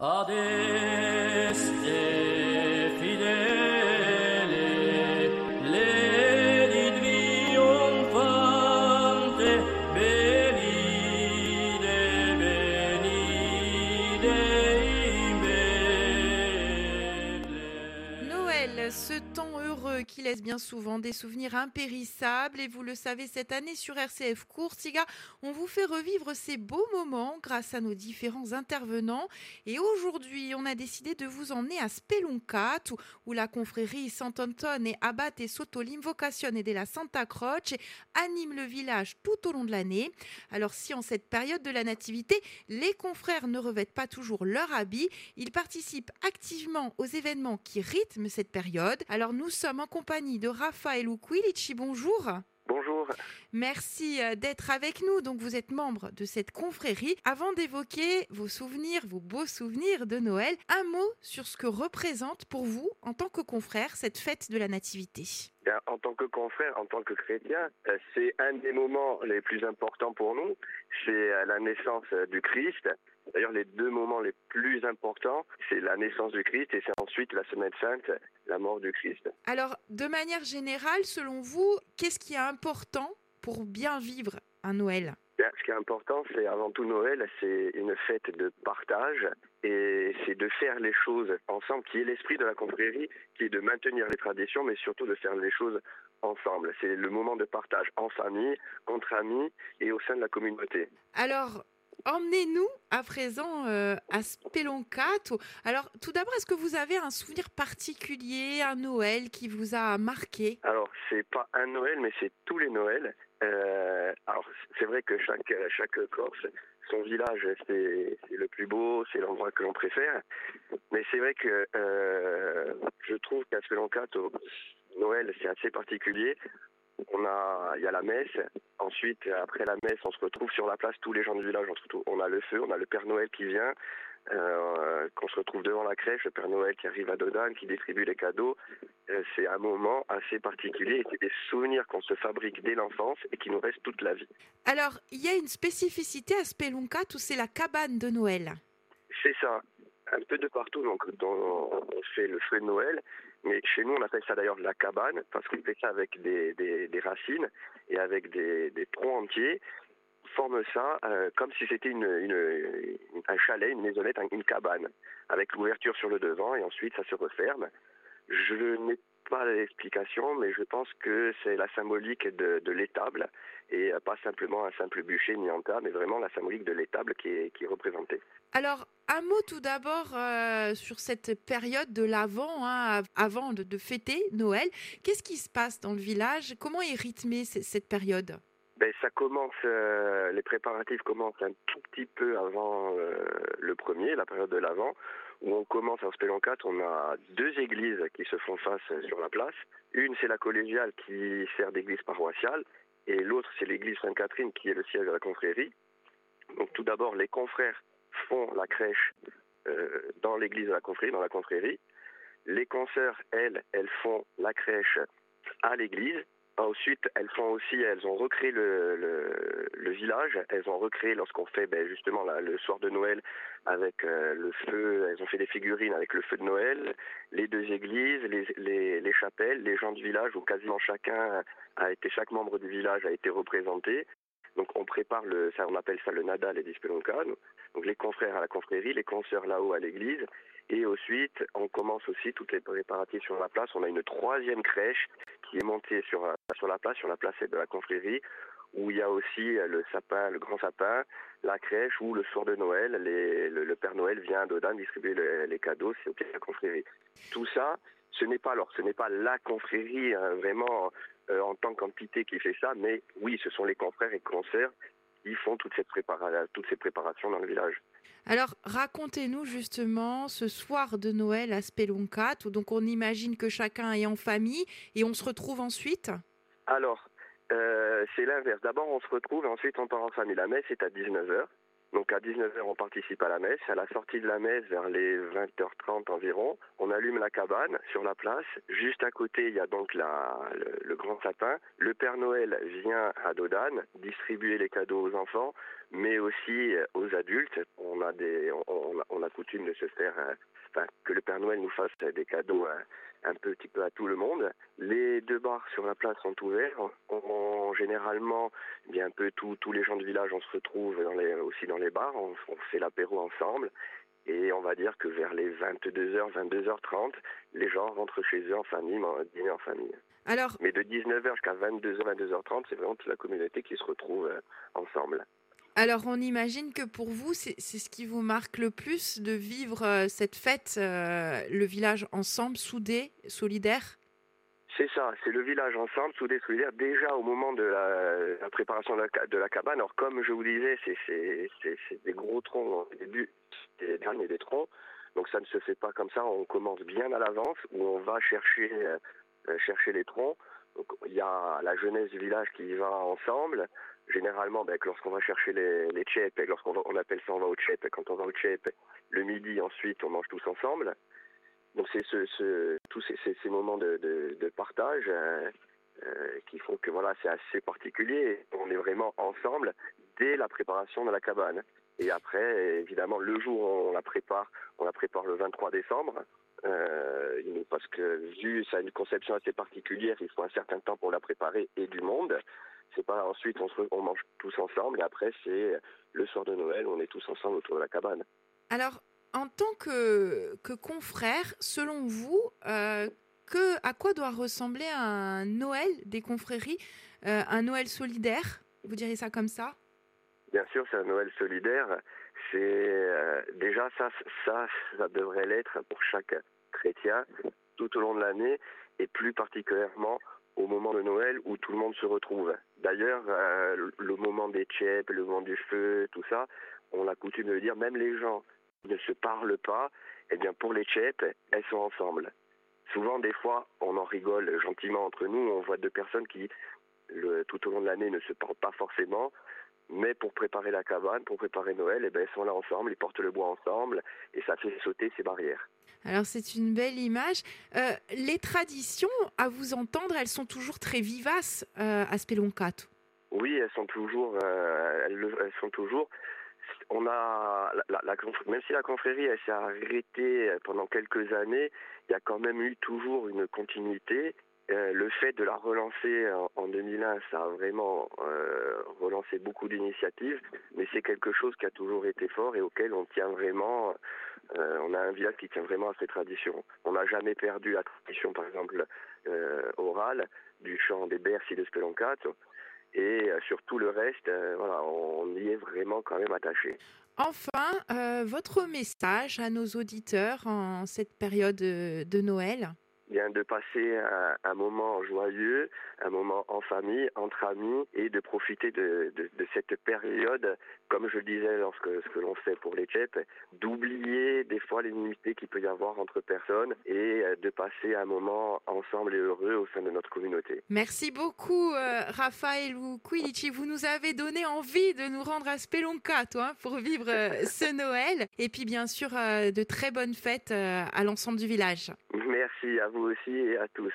ad qui laisse bien souvent des souvenirs impérissables. Et vous le savez, cette année sur RCF Courtiga, on vous fait revivre ces beaux moments grâce à nos différents intervenants. Et aujourd'hui, on a décidé de vous emmener à Speluncat, où, la confrérie Sant'Antone et Abate Sotto l'Invocazione la Santa Croce anime le village tout au long de l'année. Alors si en cette période de la Nativité, les confrères ne revêtent pas toujours leur habit, ils participent activement aux événements qui rythment cette période. Alors nous sommes en compagnie de Raphaël Uquilici. Bonjour. Bonjour. Merci euh, d'être avec nous. Donc, vous êtes membre de cette confrérie. Avant d'évoquer vos souvenirs, vos beaux souvenirs de Noël, un mot sur ce que représente pour vous, en tant que confrère, cette fête de la Nativité. En tant que confrère, en tant que chrétien, euh, c'est un des moments les plus importants pour nous. C'est euh, la naissance du Christ. D'ailleurs, les deux moments les plus importants, c'est la naissance du Christ et c'est ensuite la Semaine Sainte, la mort du Christ. Alors, de manière générale, selon vous, qu'est-ce qui est important pour bien vivre un Noël? Ce qui est important, c'est avant tout Noël, c'est une fête de partage et c'est de faire les choses ensemble, qui est l'esprit de la confrérie, qui est de maintenir les traditions, mais surtout de faire les choses ensemble. C'est le moment de partage en famille, entre amis et au sein de la communauté. Alors, emmenez-nous à présent euh, à Speloncat. Alors, tout d'abord, est-ce que vous avez un souvenir particulier, un Noël qui vous a marqué? Alors, c'est pas un Noël, mais c'est tous les Noëls. Euh, alors, c'est vrai que chaque, Corse, son village, c'est le plus beau, c'est l'endroit que l'on préfère. Mais c'est vrai que euh, je trouve qu'à Speloncat, Noël, c'est assez particulier on a, il y a la messe. Ensuite, après la messe, on se retrouve sur la place, tous les gens du village, on a le feu, on a le Père Noël qui vient, euh, qu'on se retrouve devant la crèche, le Père Noël qui arrive à Dodane, qui distribue les cadeaux. Euh, c'est un moment assez particulier, c'est des souvenirs qu'on se fabrique dès l'enfance et qui nous restent toute la vie. Alors, il y a une spécificité à Speluncat où c'est la cabane de Noël. C'est ça un peu de partout. Donc, on fait le feu de Noël, mais chez nous, on appelle ça d'ailleurs de la cabane, parce qu'on fait ça avec des, des, racines et avec des, des troncs entiers. Forme ça euh, comme si c'était une, un chalet, une maisonnette, une cabane, avec l'ouverture sur le devant et ensuite ça se referme. Je n'ai pas l'explication, mais je pense que c'est la symbolique de, l'étable et pas simplement un simple bûcher ni un tas, mais vraiment la symbolique de l'étable qui est, qui est représentée. Alors, un mot tout d'abord euh, sur cette période de l'avant, hein, avant de, fêter Noël. Qu'est-ce qui se passe dans le village? Comment est rythmée cette période? Ben, ça commence, euh, les préparatifs commencent un tout petit peu avant euh, le premier, la période de l'avant, où on commence en Speloncat, on a deux églises qui se font face sur la place. Une, c'est la collégiale qui sert d'église paroissiale, et l'autre, c'est l'église Sainte-Catherine qui est le siège de la confrérie. Donc tout d'abord, les confrères font la crèche euh, dans l'église de la confrérie, dans la confrérie. Les consoeurs, elles, elles font la crèche à l'église. Ensuite, elles font aussi, elles ont recréé le, le, village. Elles ont recréé lorsqu'on fait ben, justement le soir de Noël avec euh, le feu. Elles ont fait des figurines avec le feu de Noël, les deux églises, les, les, les, chapelles, les gens du village où quasiment chacun a été, chaque membre du village a été représenté. Donc on prépare le, ça on appelle ça le Nadal et Dispelonca. Donc les confrères à la confrérie, les consoeurs là-haut à l'église. Et ensuite, on commence aussi toutes les préparatifs sur la place. On a une troisième crèche qui est montée sur, sur la place, sur la place de la confrérie, où il y a aussi le sapin, le grand sapin, la crèche, où le soir de Noël, le, Père Noël vient à distribuer les cadeaux, c'est au pied de la confrérie. Tout ça, ce n'est pas alors, ce n'est pas la confrérie hein, vraiment euh, en tant qu'entité qui fait ça, mais oui, ce sont les confrères et concerts qui font toutes ces, toutes ces préparations dans le village. Alors, racontez-nous justement ce soir de Noël à Speluncat, où donc on imagine que chacun est en famille et on se retrouve ensuite? Alors, euh, c'est l'inverse. D'abord, on se retrouve et ensuite on part en famille. La messe est à 19h. Donc à 19h, on participe à la messe. À la sortie de la messe, vers les 20h30 environ, on allume la cabane sur la place. Juste à côté, il y a donc la, le, grand sapin. Le Père Noël vient à Dodane distribuer les cadeaux aux enfants, mais aussi aux adultes. On a des, on, a, coutume coutume de se faire, enfin, que le Père Noël nous fasse des cadeaux un petit peu à tout le monde. Les deux bars sur la place sont ouverts. On, généralement, bien un peu tous les gens du village, on se retrouve dans les, aussi dans les bars. On, fait l'apéro ensemble. Et on va dire que vers les 22h, 22h30, les gens rentrent chez eux en famille, dîner en famille. Alors... Mais de 19h jusqu'à 22h, 22h30, c'est vraiment toute la communauté qui se retrouve euh, ensemble. Alors on imagine que pour vous, c'est ce qui vous marque le plus de vivre euh, cette fête, euh, le village ensemble, soudé, solidaire c'est ça, c'est le village ensemble, soudé, solidaire, déjà au moment de la, préparation de la, cabane. Alors comme je vous disais, c'est des gros troncs au début, des derniers des troncs, donc ça ne se fait pas comme ça, on commence bien à l'avance, où on va chercher, euh, chercher les troncs. Donc, il y a la jeunesse du village qui y va ensemble, généralement, ben, lorsqu'on va chercher les, les et lorsqu'on on appelle ça on va au chep, quand on va au chep, le midi ensuite on mange tous ensemble. Donc c'est ce, tous ces, moments de, partage euh, euh, qui font que voilà c'est assez particulier. On est vraiment ensemble dès la préparation de la cabane. Et après, évidemment, le jour où on la prépare, on la prépare le 23 décembre. Euh, parce que vu ça a une conception assez particulière, il faut un certain temps pour la préparer et du monde. C'est pas ensuite on, mange tous ensemble et après c'est le soir de Noël, on est tous ensemble autour de la cabane. Alors, en tant que, que confrère, selon vous, euh, à quoi doit ressembler un Noël des confréries, euh, un Noël solidaire? Vous diriez ça comme ça? Bien sûr, c'est un Noël solidaire. C'est euh, déjà ça, ça, ça devrait l'être pour chaque chrétien tout au long de l'année et plus particulièrement au moment de Noël où tout le monde se retrouve. D'ailleurs, euh, le moment des tchèpes, le moment du feu, tout ça, on a coutume de dire, même les gens ne se parlent pas, eh bien pour les tchèpes, elles sont ensemble. Souvent, des fois, on en rigole gentiment entre nous, on voit deux personnes qui, le, tout au long de l'année, ne se parlent pas forcément, mais pour préparer la cabane, pour préparer Noël, eh ben, elles sont là ensemble, ils portent le bois ensemble, et ça fait sauter ces barrières. Alors c'est une belle image. Euh, les traditions, à vous entendre, elles sont toujours très vivaces euh, à Speloncato. Oui, elles sont toujours, euh, elles, sont toujours. On a, la, même si la confrérie elle s'est arrêtée pendant quelques années, il y a quand même eu toujours une continuité euh, le fait de la relancer en, 2001, ça a vraiment euh, relancé beaucoup d'initiatives, mais c'est quelque chose qui a toujours été fort et auquel on tient vraiment. Euh, on a un village qui tient vraiment à ses traditions. On n'a jamais perdu la tradition, par exemple, orale du chant des Bercy de Speloncato. Et sur tout le reste, voilà, on y est vraiment quand même attaché. Enfin, votre message à nos auditeurs en cette période de Noël? De passer un, moment joyeux, un moment en famille, entre amis, et de profiter de, cette période, comme je le disais lorsque ce que l'on fait pour les tchèpes, d'oublier des fois l'inimité qu'il peut y avoir entre personnes et euh, de passer un moment ensemble et heureux au sein de notre communauté. Merci beaucoup, euh, Raphaël Quilici. Vous nous avez donné envie de nous rendre à Spelonca, toi, pour vivre euh, ce Noël. Et puis, bien sûr, de très bonnes fêtes à l'ensemble du village. Merci à vous aussi et à tous.